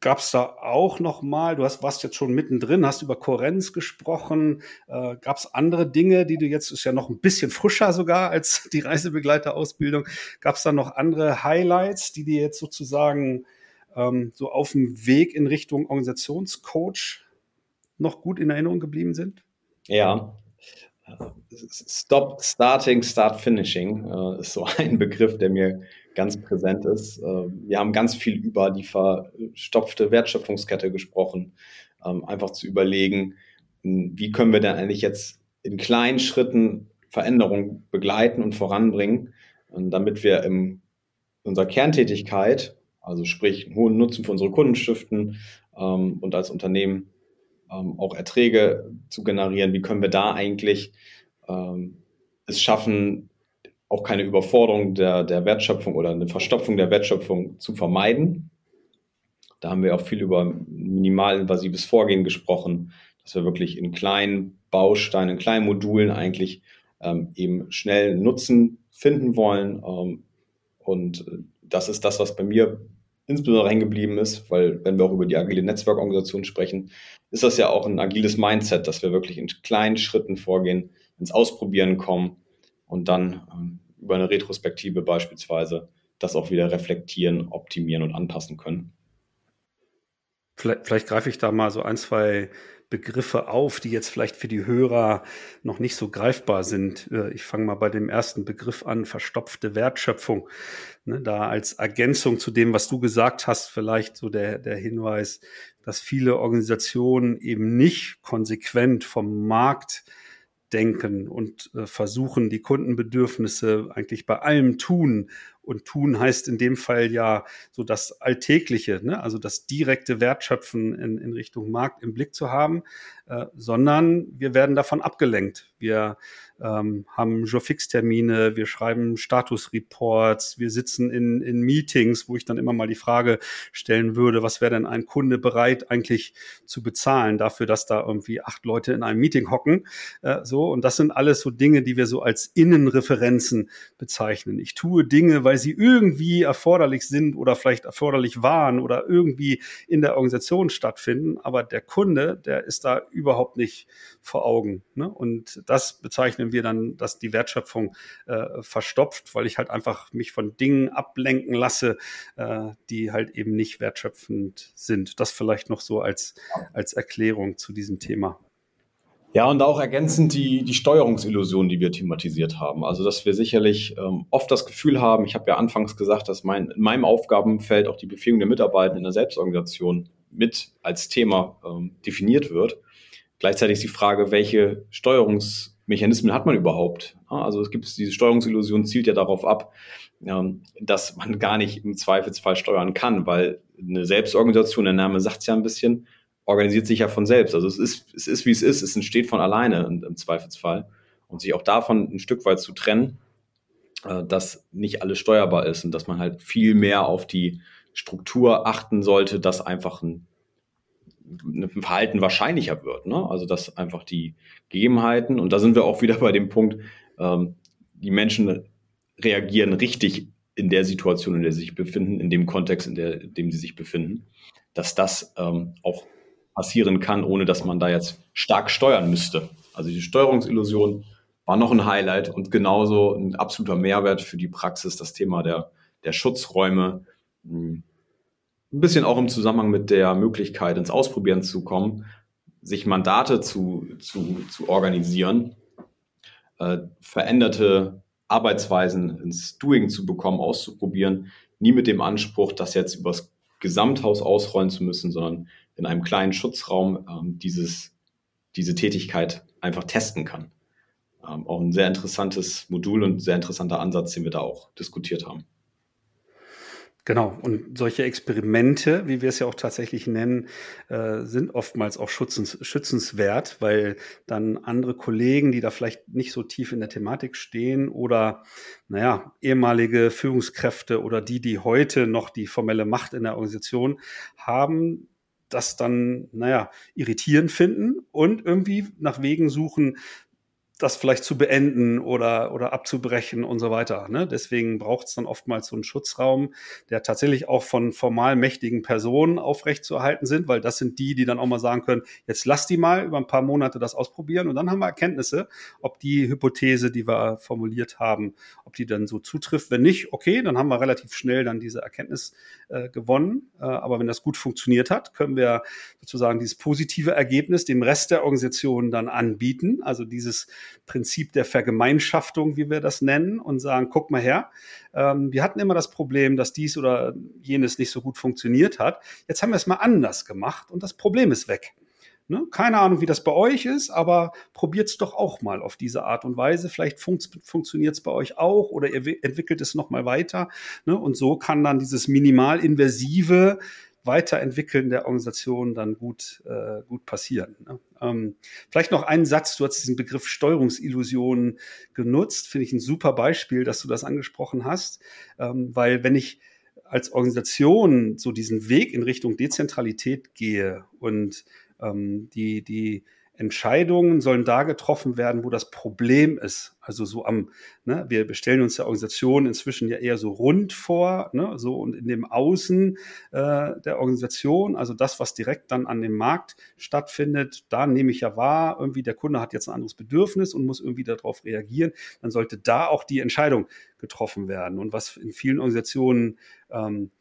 Gab es da auch noch mal, du hast, warst jetzt schon mittendrin, hast über Kohärenz gesprochen. Äh, Gab es andere Dinge, die du jetzt, ist ja noch ein bisschen frischer sogar als die Reisebegleiterausbildung. Gab es da noch andere Highlights, die dir jetzt sozusagen ähm, so auf dem Weg in Richtung Organisationscoach noch gut in Erinnerung geblieben sind? Ja, Stop Starting, Start Finishing äh, ist so ein Begriff, der mir ganz präsent ist. Äh, wir haben ganz viel über die verstopfte Wertschöpfungskette gesprochen, ähm, einfach zu überlegen, wie können wir denn eigentlich jetzt in kleinen Schritten Veränderungen begleiten und voranbringen, damit wir in unserer Kerntätigkeit, also sprich einen hohen Nutzen für unsere Kunden stiften ähm, und als Unternehmen ähm, auch Erträge zu generieren. Wie können wir da eigentlich ähm, es schaffen, auch keine Überforderung der, der Wertschöpfung oder eine Verstopfung der Wertschöpfung zu vermeiden. Da haben wir auch viel über minimalinvasives Vorgehen gesprochen, dass wir wirklich in kleinen Bausteinen, in kleinen Modulen eigentlich ähm, eben schnell Nutzen finden wollen. Ähm, und das ist das, was bei mir insbesondere hängen geblieben ist, weil wenn wir auch über die agile Netzwerkorganisation sprechen, ist das ja auch ein agiles Mindset, dass wir wirklich in kleinen Schritten vorgehen, ins Ausprobieren kommen und dann ähm, über eine Retrospektive beispielsweise das auch wieder reflektieren, optimieren und anpassen können. Vielleicht, vielleicht greife ich da mal so ein, zwei Begriffe auf, die jetzt vielleicht für die Hörer noch nicht so greifbar sind. Äh, ich fange mal bei dem ersten Begriff an, verstopfte Wertschöpfung. Ne, da als Ergänzung zu dem, was du gesagt hast, vielleicht so der, der Hinweis, dass viele Organisationen eben nicht konsequent vom Markt denken und äh, versuchen, die Kundenbedürfnisse eigentlich bei allem tun und tun heißt in dem Fall ja so das Alltägliche, ne? also das direkte Wertschöpfen in, in Richtung Markt im Blick zu haben, äh, sondern wir werden davon abgelenkt. Wir ähm, haben Jour-Fix-Termine, wir schreiben Status-Reports, wir sitzen in, in Meetings, wo ich dann immer mal die Frage stellen würde, was wäre denn ein Kunde bereit eigentlich zu bezahlen dafür, dass da irgendwie acht Leute in einem Meeting hocken. Äh, so, und das sind alles so Dinge, die wir so als Innenreferenzen bezeichnen. Ich tue Dinge, weil sie irgendwie erforderlich sind oder vielleicht erforderlich waren oder irgendwie in der Organisation stattfinden, aber der Kunde, der ist da überhaupt nicht vor Augen. Ne? Und das bezeichnen wir dann, dass die Wertschöpfung äh, verstopft, weil ich halt einfach mich von Dingen ablenken lasse, äh, die halt eben nicht wertschöpfend sind. Das vielleicht noch so als, als Erklärung zu diesem Thema. Ja, und auch ergänzend die, die Steuerungsillusion, die wir thematisiert haben. Also, dass wir sicherlich ähm, oft das Gefühl haben, ich habe ja anfangs gesagt, dass mein, in meinem Aufgabenfeld auch die Befähigung der Mitarbeiter in der Selbstorganisation mit als Thema ähm, definiert wird. Gleichzeitig ist die Frage, welche Steuerungsmechanismen hat man überhaupt? Also es gibt diese Steuerungsillusion, zielt ja darauf ab, ähm, dass man gar nicht im Zweifelsfall steuern kann, weil eine Selbstorganisation, der Name sagt es ja ein bisschen, organisiert sich ja von selbst. Also es ist, es ist wie es ist, es entsteht von alleine im Zweifelsfall. Und sich auch davon ein Stück weit zu trennen, äh, dass nicht alles steuerbar ist und dass man halt viel mehr auf die Struktur achten sollte, dass einfach ein ein Verhalten wahrscheinlicher wird. Ne? Also dass einfach die Gegebenheiten, und da sind wir auch wieder bei dem Punkt, ähm, die Menschen reagieren richtig in der Situation, in der sie sich befinden, in dem Kontext, in, der, in dem sie sich befinden, dass das ähm, auch passieren kann, ohne dass man da jetzt stark steuern müsste. Also die Steuerungsillusion war noch ein Highlight und genauso ein absoluter Mehrwert für die Praxis, das Thema der, der Schutzräume, hm, ein bisschen auch im Zusammenhang mit der Möglichkeit, ins Ausprobieren zu kommen, sich Mandate zu, zu, zu organisieren, äh, veränderte Arbeitsweisen ins Doing zu bekommen, auszuprobieren, nie mit dem Anspruch, das jetzt übers Gesamthaus ausrollen zu müssen, sondern in einem kleinen Schutzraum ähm, dieses, diese Tätigkeit einfach testen kann. Ähm, auch ein sehr interessantes Modul und sehr interessanter Ansatz, den wir da auch diskutiert haben. Genau, und solche Experimente, wie wir es ja auch tatsächlich nennen, äh, sind oftmals auch schützens, schützenswert, weil dann andere Kollegen, die da vielleicht nicht so tief in der Thematik stehen oder, naja, ehemalige Führungskräfte oder die, die heute noch die formelle Macht in der Organisation haben, das dann, naja, irritierend finden und irgendwie nach Wegen suchen, das vielleicht zu beenden oder, oder abzubrechen und so weiter. Ne? Deswegen braucht es dann oftmals so einen Schutzraum, der tatsächlich auch von formal mächtigen Personen aufrechtzuerhalten sind, weil das sind die, die dann auch mal sagen können, jetzt lass die mal über ein paar Monate das ausprobieren und dann haben wir Erkenntnisse, ob die Hypothese, die wir formuliert haben, ob die dann so zutrifft. Wenn nicht, okay, dann haben wir relativ schnell dann diese Erkenntnis äh, gewonnen. Äh, aber wenn das gut funktioniert hat, können wir sozusagen dieses positive Ergebnis dem Rest der Organisation dann anbieten. Also dieses Prinzip der Vergemeinschaftung, wie wir das nennen, und sagen, guck mal her, ähm, wir hatten immer das Problem, dass dies oder jenes nicht so gut funktioniert hat. Jetzt haben wir es mal anders gemacht und das Problem ist weg. Ne? Keine Ahnung, wie das bei euch ist, aber probiert es doch auch mal auf diese Art und Weise. Vielleicht fun funktioniert es bei euch auch oder ihr entwickelt es nochmal weiter. Ne? Und so kann dann dieses minimalinvasive Weiterentwickeln der Organisation dann gut, äh, gut passieren. Ne? Ähm, vielleicht noch einen Satz, du hast diesen Begriff Steuerungsillusionen genutzt, finde ich ein super Beispiel, dass du das angesprochen hast, ähm, weil wenn ich als Organisation so diesen Weg in Richtung Dezentralität gehe und ähm, die, die Entscheidungen sollen da getroffen werden, wo das Problem ist. Also so am, ne, wir bestellen uns der Organisation inzwischen ja eher so rund vor, ne, so und in dem Außen äh, der Organisation, also das, was direkt dann an dem Markt stattfindet, da nehme ich ja wahr, irgendwie der Kunde hat jetzt ein anderes Bedürfnis und muss irgendwie darauf reagieren, dann sollte da auch die Entscheidung getroffen werden. Und was in vielen Organisationen ähm,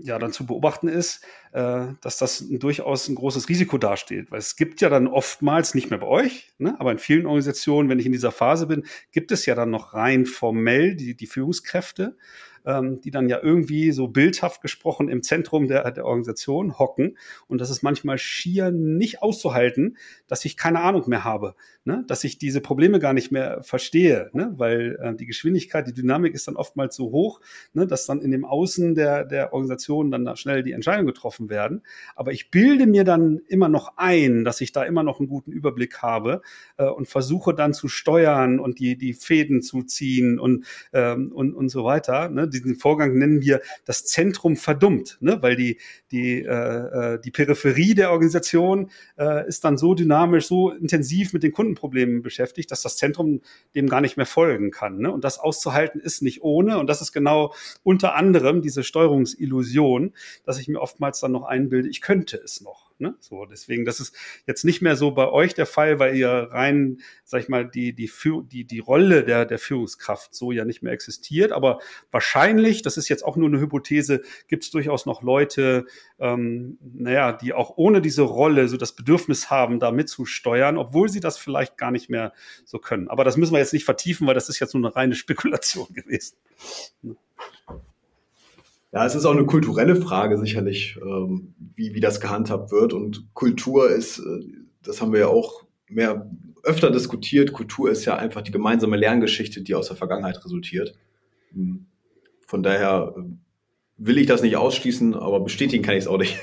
ja dann zu beobachten ist, äh, dass das ein, durchaus ein großes Risiko darstellt. Weil es gibt ja dann oftmals, nicht mehr bei euch, ne, aber in vielen Organisationen, wenn ich in dieser Phase bin, gibt es ja dann noch rein formell die, die Führungskräfte ähm, die dann ja irgendwie so bildhaft gesprochen im Zentrum der, der Organisation hocken. Und das ist manchmal schier nicht auszuhalten, dass ich keine Ahnung mehr habe, ne? dass ich diese Probleme gar nicht mehr verstehe, ne? weil äh, die Geschwindigkeit, die Dynamik ist dann oftmals so hoch, ne? dass dann in dem Außen der, der Organisation dann da schnell die Entscheidungen getroffen werden. Aber ich bilde mir dann immer noch ein, dass ich da immer noch einen guten Überblick habe äh, und versuche dann zu steuern und die, die Fäden zu ziehen und, ähm, und, und so weiter. Ne? Diesen Vorgang nennen wir das Zentrum verdummt, ne? weil die, die, äh, äh, die Peripherie der Organisation äh, ist dann so dynamisch, so intensiv mit den Kundenproblemen beschäftigt, dass das Zentrum dem gar nicht mehr folgen kann. Ne? Und das auszuhalten ist nicht ohne. Und das ist genau unter anderem diese Steuerungsillusion, dass ich mir oftmals dann noch einbilde, ich könnte es noch. Ne? So, deswegen, das ist jetzt nicht mehr so bei euch der Fall, weil ihr rein, sag ich mal, die, die, die, die Rolle der, der Führungskraft so ja nicht mehr existiert. Aber wahrscheinlich, das ist jetzt auch nur eine Hypothese, gibt es durchaus noch Leute, ähm, naja, die auch ohne diese Rolle so das Bedürfnis haben, da mitzusteuern, obwohl sie das vielleicht gar nicht mehr so können. Aber das müssen wir jetzt nicht vertiefen, weil das ist jetzt nur eine reine Spekulation gewesen. Ja, es ist auch eine kulturelle Frage sicherlich, ähm, wie, wie das gehandhabt wird. Und Kultur ist, äh, das haben wir ja auch mehr öfter diskutiert. Kultur ist ja einfach die gemeinsame Lerngeschichte, die aus der Vergangenheit resultiert. Hm. Von daher äh, will ich das nicht ausschließen, aber bestätigen kann ich es auch nicht.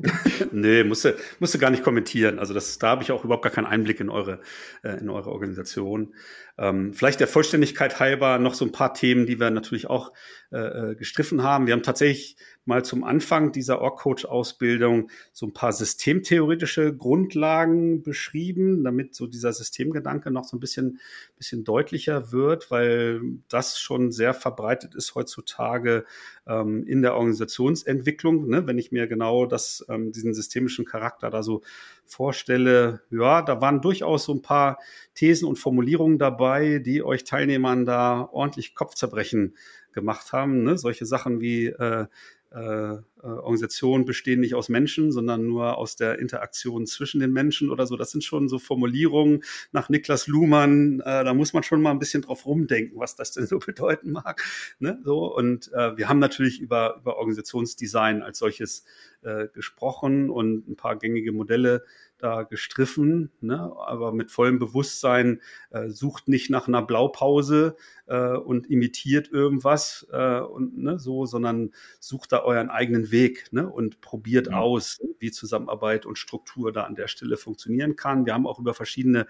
nee, musste, musste gar nicht kommentieren. Also das, da habe ich auch überhaupt gar keinen Einblick in eure, äh, in eure Organisation. Ähm, vielleicht der Vollständigkeit halber noch so ein paar Themen, die wir natürlich auch äh, äh gestriffen haben. Wir haben tatsächlich mal zum Anfang dieser Org-Coach-Ausbildung so ein paar systemtheoretische Grundlagen beschrieben, damit so dieser Systemgedanke noch so ein bisschen, bisschen deutlicher wird, weil das schon sehr verbreitet ist heutzutage ähm, in der Organisationsentwicklung. Ne? Wenn ich mir genau das, ähm, diesen systemischen Charakter da so vorstelle, ja, da waren durchaus so ein paar Thesen und Formulierungen dabei, die euch Teilnehmern da ordentlich Kopfzerbrechen gemacht haben. Ne? Solche Sachen wie äh, äh, äh, Organisationen bestehen nicht aus Menschen, sondern nur aus der Interaktion zwischen den Menschen oder so. Das sind schon so Formulierungen nach Niklas Luhmann. Äh, da muss man schon mal ein bisschen drauf rumdenken, was das denn so bedeuten mag. Ne? So und äh, wir haben natürlich über über Organisationsdesign als solches äh, gesprochen und ein paar gängige Modelle da gestriffen, ne? aber mit vollem Bewusstsein, äh, sucht nicht nach einer Blaupause äh, und imitiert irgendwas äh, und ne, so, sondern sucht da euren eigenen Weg ne? und probiert ja. aus, wie Zusammenarbeit und Struktur da an der Stelle funktionieren kann. Wir haben auch über verschiedene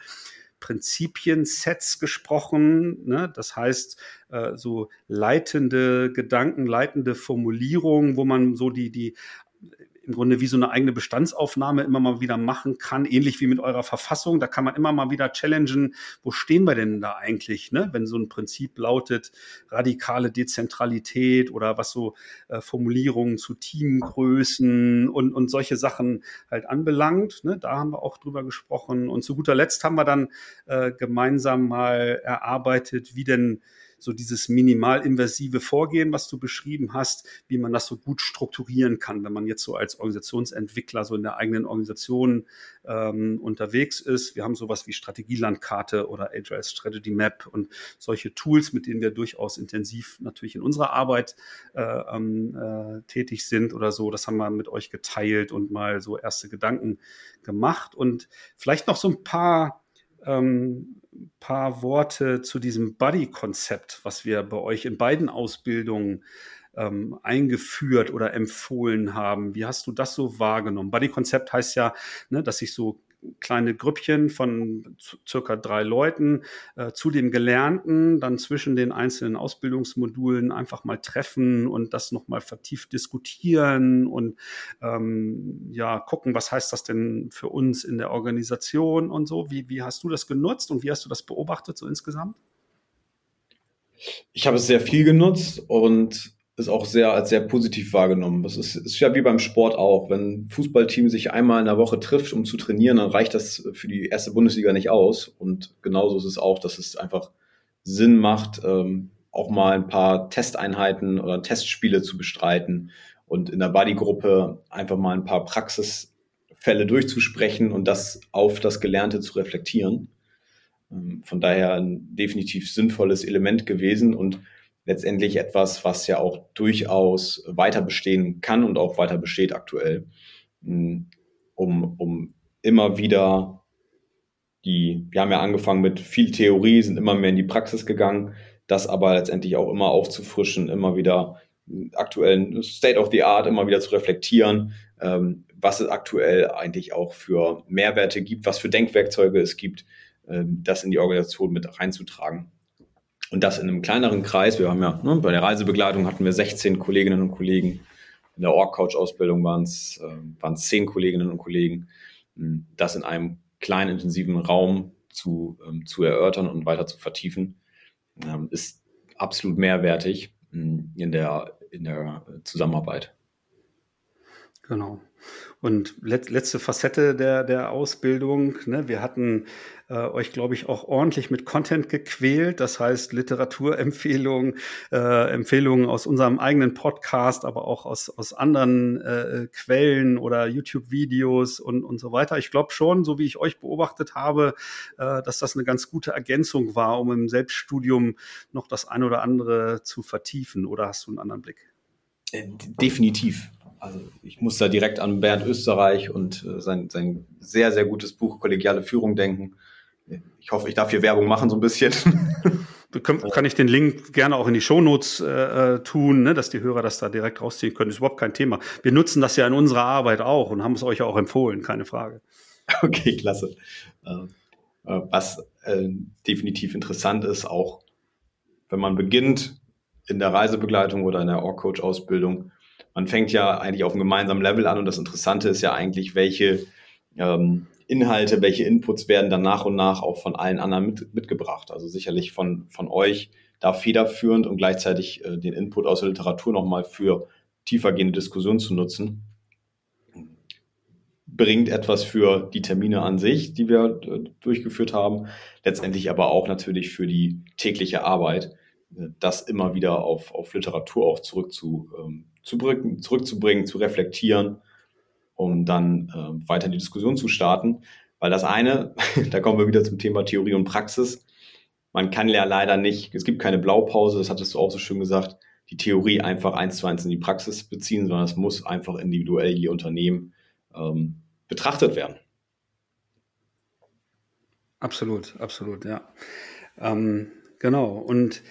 Prinzipien-Sets gesprochen. Ne? Das heißt, äh, so leitende Gedanken, leitende Formulierungen, wo man so die, die im Grunde wie so eine eigene Bestandsaufnahme immer mal wieder machen kann, ähnlich wie mit eurer Verfassung. Da kann man immer mal wieder challengen, wo stehen wir denn da eigentlich, ne? wenn so ein Prinzip lautet, radikale Dezentralität oder was so äh, Formulierungen zu Teamgrößen und, und solche Sachen halt anbelangt. Ne? Da haben wir auch drüber gesprochen. Und zu guter Letzt haben wir dann äh, gemeinsam mal erarbeitet, wie denn so dieses minimalinvasive Vorgehen, was du beschrieben hast, wie man das so gut strukturieren kann, wenn man jetzt so als Organisationsentwickler so in der eigenen Organisation ähm, unterwegs ist. Wir haben sowas wie Strategielandkarte oder Agile Strategy Map und solche Tools, mit denen wir durchaus intensiv natürlich in unserer Arbeit äh, ähm, äh, tätig sind oder so. Das haben wir mit euch geteilt und mal so erste Gedanken gemacht und vielleicht noch so ein paar ähm, paar Worte zu diesem Buddy-Konzept, was wir bei euch in beiden Ausbildungen ähm, eingeführt oder empfohlen haben. Wie hast du das so wahrgenommen? Buddy-Konzept heißt ja, ne, dass sich so kleine Grüppchen von circa drei Leuten äh, zu dem Gelernten, dann zwischen den einzelnen Ausbildungsmodulen einfach mal treffen und das nochmal vertieft diskutieren und ähm, ja, gucken, was heißt das denn für uns in der Organisation und so. Wie, wie hast du das genutzt und wie hast du das beobachtet so insgesamt? Ich habe es sehr viel genutzt und ist auch sehr als sehr positiv wahrgenommen. Das ist, ist ja wie beim Sport auch. Wenn ein Fußballteam sich einmal in der Woche trifft, um zu trainieren, dann reicht das für die erste Bundesliga nicht aus. Und genauso ist es auch, dass es einfach Sinn macht, ähm, auch mal ein paar Testeinheiten oder Testspiele zu bestreiten und in der Buddy-Gruppe einfach mal ein paar Praxisfälle durchzusprechen und das auf das Gelernte zu reflektieren. Ähm, von daher ein definitiv sinnvolles Element gewesen und letztendlich etwas, was ja auch durchaus weiter bestehen kann und auch weiter besteht aktuell, hm, um, um immer wieder die, wir haben ja angefangen mit viel Theorie, sind immer mehr in die Praxis gegangen, das aber letztendlich auch immer aufzufrischen, immer wieder aktuellen State of the Art immer wieder zu reflektieren, ähm, was es aktuell eigentlich auch für Mehrwerte gibt, was für Denkwerkzeuge es gibt, ähm, das in die Organisation mit reinzutragen. Und das in einem kleineren Kreis. Wir haben ja, ne, bei der Reisebegleitung hatten wir 16 Kolleginnen und Kollegen. In der Org-Couch-Ausbildung waren es äh, waren es 10 Kolleginnen und Kollegen. Hm, das in einem kleinen, intensiven Raum zu, ähm, zu erörtern und weiter zu vertiefen, ähm, ist absolut mehrwertig hm, in der, in der Zusammenarbeit. Genau. Und let, letzte Facette der, der Ausbildung. Ne? Wir hatten äh, euch, glaube ich, auch ordentlich mit Content gequält. Das heißt Literaturempfehlungen, äh, Empfehlungen aus unserem eigenen Podcast, aber auch aus, aus anderen äh, Quellen oder YouTube-Videos und, und so weiter. Ich glaube schon, so wie ich euch beobachtet habe, äh, dass das eine ganz gute Ergänzung war, um im Selbststudium noch das ein oder andere zu vertiefen. Oder hast du einen anderen Blick? Äh, definitiv. Also ich muss da direkt an Bernd Österreich und äh, sein, sein sehr, sehr gutes Buch Kollegiale Führung denken. Ich hoffe, ich darf hier Werbung machen so ein bisschen. kann ich den Link gerne auch in die Shownotes äh, äh, tun, ne, dass die Hörer das da direkt rausziehen können. Ist überhaupt kein Thema. Wir nutzen das ja in unserer Arbeit auch und haben es euch ja auch empfohlen, keine Frage. Okay, klasse. Äh, äh, was äh, definitiv interessant ist, auch wenn man beginnt in der Reisebegleitung oder in der Org-Coach-Ausbildung, man fängt ja eigentlich auf einem gemeinsamen Level an und das Interessante ist ja eigentlich, welche ähm, Inhalte, welche Inputs werden dann nach und nach auch von allen anderen mit, mitgebracht. Also sicherlich von, von euch da federführend und gleichzeitig äh, den Input aus der Literatur nochmal für tiefergehende Diskussionen zu nutzen. Bringt etwas für die Termine an sich, die wir äh, durchgeführt haben, letztendlich aber auch natürlich für die tägliche Arbeit, äh, das immer wieder auf, auf Literatur auch zurück zu, ähm, zurückzubringen, zu reflektieren, um dann äh, weiter in die Diskussion zu starten. Weil das eine, da kommen wir wieder zum Thema Theorie und Praxis. Man kann ja leider nicht, es gibt keine Blaupause, das hattest du auch so schön gesagt. die Theorie einfach eins zu eins in die Praxis beziehen, sondern es muss einfach individuell je Unternehmen ähm, betrachtet werden. Absolut, absolut, ja. Ähm, genau. Und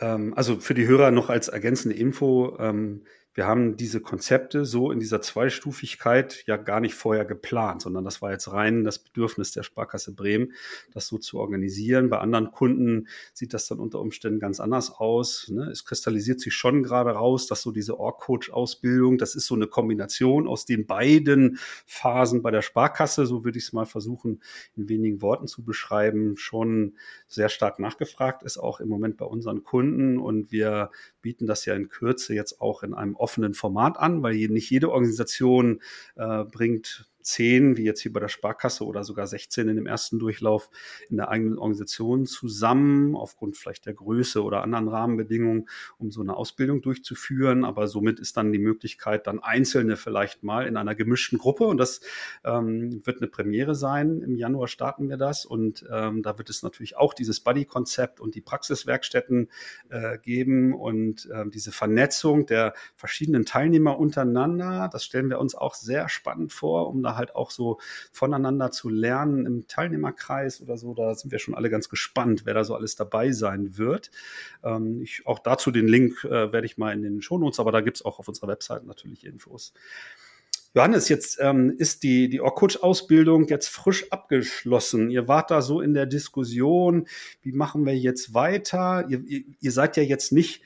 ähm, also für die Hörer noch als ergänzende Info, ähm, wir haben diese Konzepte so in dieser Zweistufigkeit ja gar nicht vorher geplant, sondern das war jetzt rein das Bedürfnis der Sparkasse Bremen, das so zu organisieren. Bei anderen Kunden sieht das dann unter Umständen ganz anders aus. Ne? Es kristallisiert sich schon gerade raus, dass so diese Org-Coach-Ausbildung, das ist so eine Kombination aus den beiden Phasen bei der Sparkasse, so würde ich es mal versuchen, in wenigen Worten zu beschreiben, schon sehr stark nachgefragt ist, auch im Moment bei unseren Kunden. Und wir bieten das ja in Kürze jetzt auch in einem offenen Format an, weil nicht jede Organisation äh, bringt zehn, wie jetzt hier bei der Sparkasse oder sogar 16 in dem ersten Durchlauf in der eigenen Organisation zusammen, aufgrund vielleicht der Größe oder anderen Rahmenbedingungen, um so eine Ausbildung durchzuführen. Aber somit ist dann die Möglichkeit, dann Einzelne vielleicht mal in einer gemischten Gruppe, und das ähm, wird eine Premiere sein. Im Januar starten wir das und ähm, da wird es natürlich auch dieses Buddy-Konzept und die Praxiswerkstätten äh, geben und äh, diese Vernetzung der verschiedenen Teilnehmer untereinander. Das stellen wir uns auch sehr spannend vor, um da halt auch so voneinander zu lernen im Teilnehmerkreis oder so. Da sind wir schon alle ganz gespannt, wer da so alles dabei sein wird. Ähm, ich, auch dazu den Link äh, werde ich mal in den Shownotes, aber da gibt es auch auf unserer Website natürlich Infos. Johannes, jetzt ähm, ist die, die Orkutsch-Ausbildung jetzt frisch abgeschlossen. Ihr wart da so in der Diskussion, wie machen wir jetzt weiter? Ihr, ihr, ihr seid ja jetzt nicht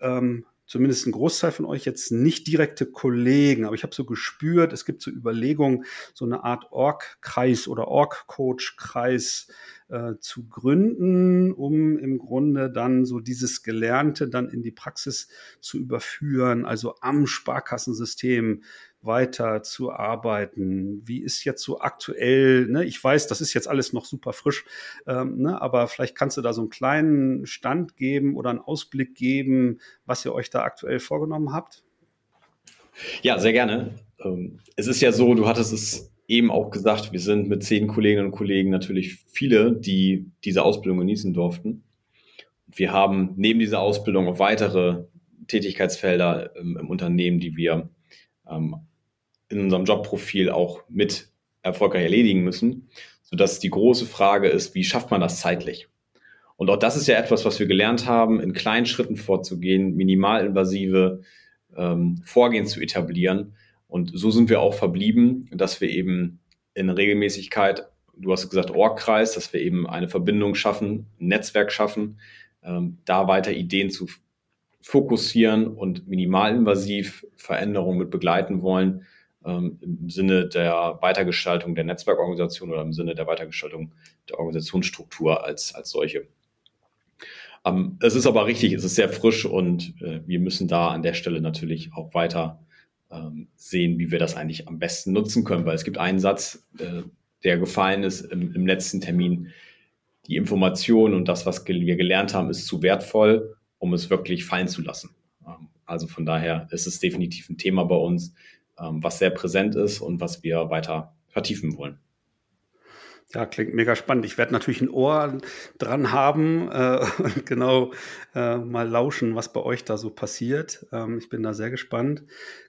ähm, zumindest ein Großteil von euch jetzt nicht direkte Kollegen, aber ich habe so gespürt, es gibt so Überlegungen, so eine Art Org-Kreis oder Org-Coach-Kreis äh, zu gründen, um im Grunde dann so dieses Gelernte dann in die Praxis zu überführen, also am Sparkassensystem weiter zu arbeiten? Wie ist jetzt so aktuell, ne? ich weiß, das ist jetzt alles noch super frisch, ähm, ne? aber vielleicht kannst du da so einen kleinen Stand geben oder einen Ausblick geben, was ihr euch da aktuell vorgenommen habt? Ja, sehr gerne. Ähm, es ist ja so, du hattest es eben auch gesagt, wir sind mit zehn Kolleginnen und Kollegen natürlich viele, die diese Ausbildung genießen durften. Wir haben neben dieser Ausbildung auch weitere Tätigkeitsfelder im, im Unternehmen, die wir ähm, in unserem Jobprofil auch mit erfolgreich erledigen müssen, sodass die große Frage ist, wie schafft man das zeitlich? Und auch das ist ja etwas, was wir gelernt haben, in kleinen Schritten vorzugehen, minimalinvasive ähm, Vorgehen zu etablieren. Und so sind wir auch verblieben, dass wir eben in Regelmäßigkeit, du hast gesagt Orgkreis, dass wir eben eine Verbindung schaffen, ein Netzwerk schaffen, ähm, da weiter Ideen zu fokussieren und minimalinvasiv Veränderungen mit begleiten wollen, ähm, im Sinne der Weitergestaltung der Netzwerkorganisation oder im Sinne der Weitergestaltung der Organisationsstruktur als, als solche. Ähm, es ist aber richtig, es ist sehr frisch und äh, wir müssen da an der Stelle natürlich auch weiter ähm, sehen, wie wir das eigentlich am besten nutzen können, weil es gibt einen Satz, äh, der gefallen ist im, im letzten Termin. Die Information und das, was wir gelernt haben, ist zu wertvoll, um es wirklich fallen zu lassen. Ähm, also von daher ist es definitiv ein Thema bei uns, was sehr präsent ist und was wir weiter vertiefen wollen. Ja, klingt mega spannend. Ich werde natürlich ein Ohr dran haben äh, und genau äh, mal lauschen, was bei euch da so passiert. Ähm, ich bin da sehr gespannt.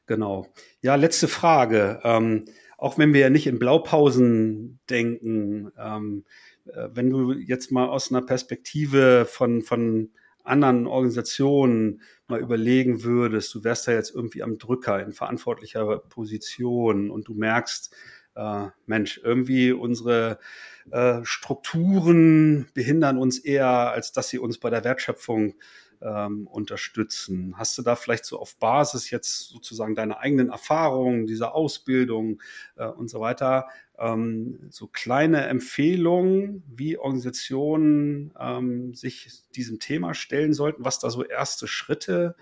Genau. Ja, letzte Frage. Ähm, auch wenn wir ja nicht in Blaupausen denken, ähm, äh, wenn du jetzt mal aus einer Perspektive von, von anderen Organisationen mal überlegen würdest, du wärst da jetzt irgendwie am Drücker in verantwortlicher Position und du merkst, äh, Mensch, irgendwie unsere äh, Strukturen behindern uns eher, als dass sie uns bei der Wertschöpfung ähm, unterstützen. Hast du da vielleicht so auf Basis jetzt sozusagen deine eigenen Erfahrungen, dieser Ausbildung äh, und so weiter, ähm, so kleine Empfehlungen, wie Organisationen ähm, sich diesem Thema stellen sollten, was da so erste Schritte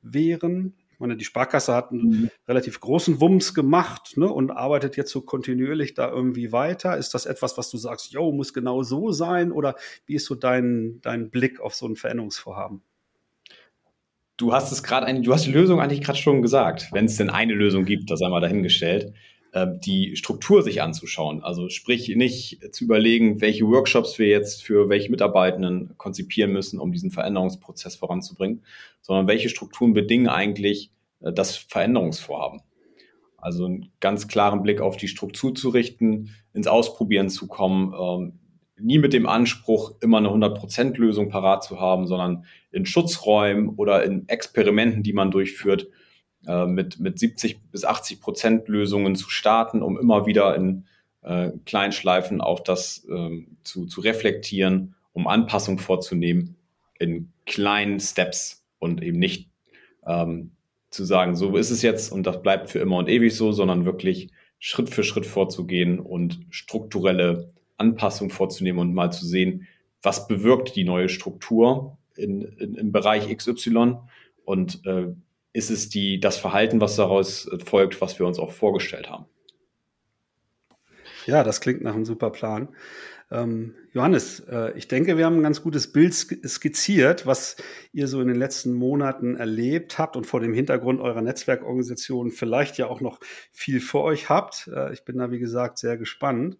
wären? Ich meine, die Sparkasse hat einen mhm. relativ großen Wumms gemacht ne, und arbeitet jetzt so kontinuierlich da irgendwie weiter. Ist das etwas, was du sagst, yo, muss genau so sein? Oder wie ist so dein, dein Blick auf so ein Veränderungsvorhaben? Du hast es gerade, du hast die Lösung eigentlich gerade schon gesagt, wenn es denn eine Lösung gibt, das einmal dahingestellt. äh, die Struktur sich anzuschauen. Also sprich nicht zu überlegen, welche Workshops wir jetzt für welche Mitarbeitenden konzipieren müssen, um diesen Veränderungsprozess voranzubringen, sondern welche Strukturen bedingen eigentlich äh, das Veränderungsvorhaben. Also einen ganz klaren Blick auf die Struktur zu richten, ins Ausprobieren zu kommen, ähm, nie mit dem Anspruch, immer eine 100%-Lösung parat zu haben, sondern in Schutzräumen oder in Experimenten, die man durchführt, äh, mit, mit 70 bis 80 Prozent Lösungen zu starten, um immer wieder in äh, Kleinschleifen auch das äh, zu, zu reflektieren, um Anpassung vorzunehmen in kleinen Steps und eben nicht ähm, zu sagen, so ist es jetzt und das bleibt für immer und ewig so, sondern wirklich Schritt für Schritt vorzugehen und strukturelle Anpassung vorzunehmen und mal zu sehen, was bewirkt die neue Struktur in, in, im Bereich XY und äh, ist es die, das Verhalten, was daraus folgt, was wir uns auch vorgestellt haben. Ja, das klingt nach einem super Plan. Ähm, Johannes, äh, ich denke, wir haben ein ganz gutes Bild skizziert, was ihr so in den letzten Monaten erlebt habt und vor dem Hintergrund eurer Netzwerkorganisation vielleicht ja auch noch viel vor euch habt. Äh, ich bin da, wie gesagt, sehr gespannt.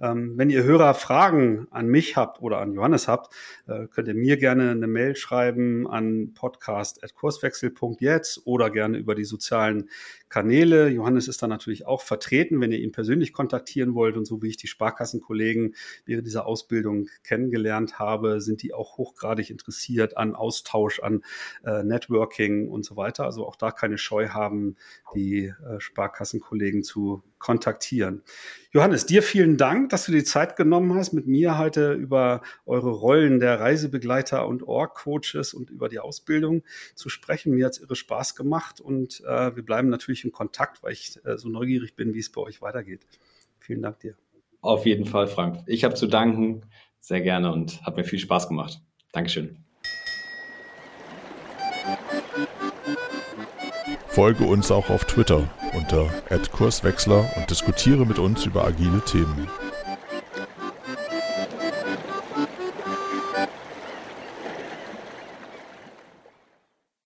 Ähm, wenn ihr Hörer Fragen an mich habt oder an Johannes habt, äh, könnt ihr mir gerne eine Mail schreiben an podcast.kurswechsel.jetzt oder gerne über die sozialen Kanäle. Johannes ist da natürlich auch vertreten, wenn ihr ihn persönlich kontaktieren wollt und so wie ich die Sparkassenkollegen während dieser Ausbildung kennengelernt habe, sind die auch hochgradig interessiert an Austausch, an äh, Networking und so weiter. Also auch da keine Scheu haben, die äh, Sparkassenkollegen zu kontaktieren. Johannes, dir vielen Dank, dass du die Zeit genommen hast, mit mir heute über eure Rollen der Reisebegleiter und Org-Coaches und über die Ausbildung zu sprechen. Mir hat es irre Spaß gemacht und äh, wir bleiben natürlich in Kontakt, weil ich äh, so neugierig bin, wie es bei euch weitergeht. Vielen Dank dir. Auf jeden Fall, Frank. Ich habe zu danken, sehr gerne und hat mir viel Spaß gemacht. Dankeschön. Folge uns auch auf Twitter unter @kurswechsler und diskutiere mit uns über agile Themen.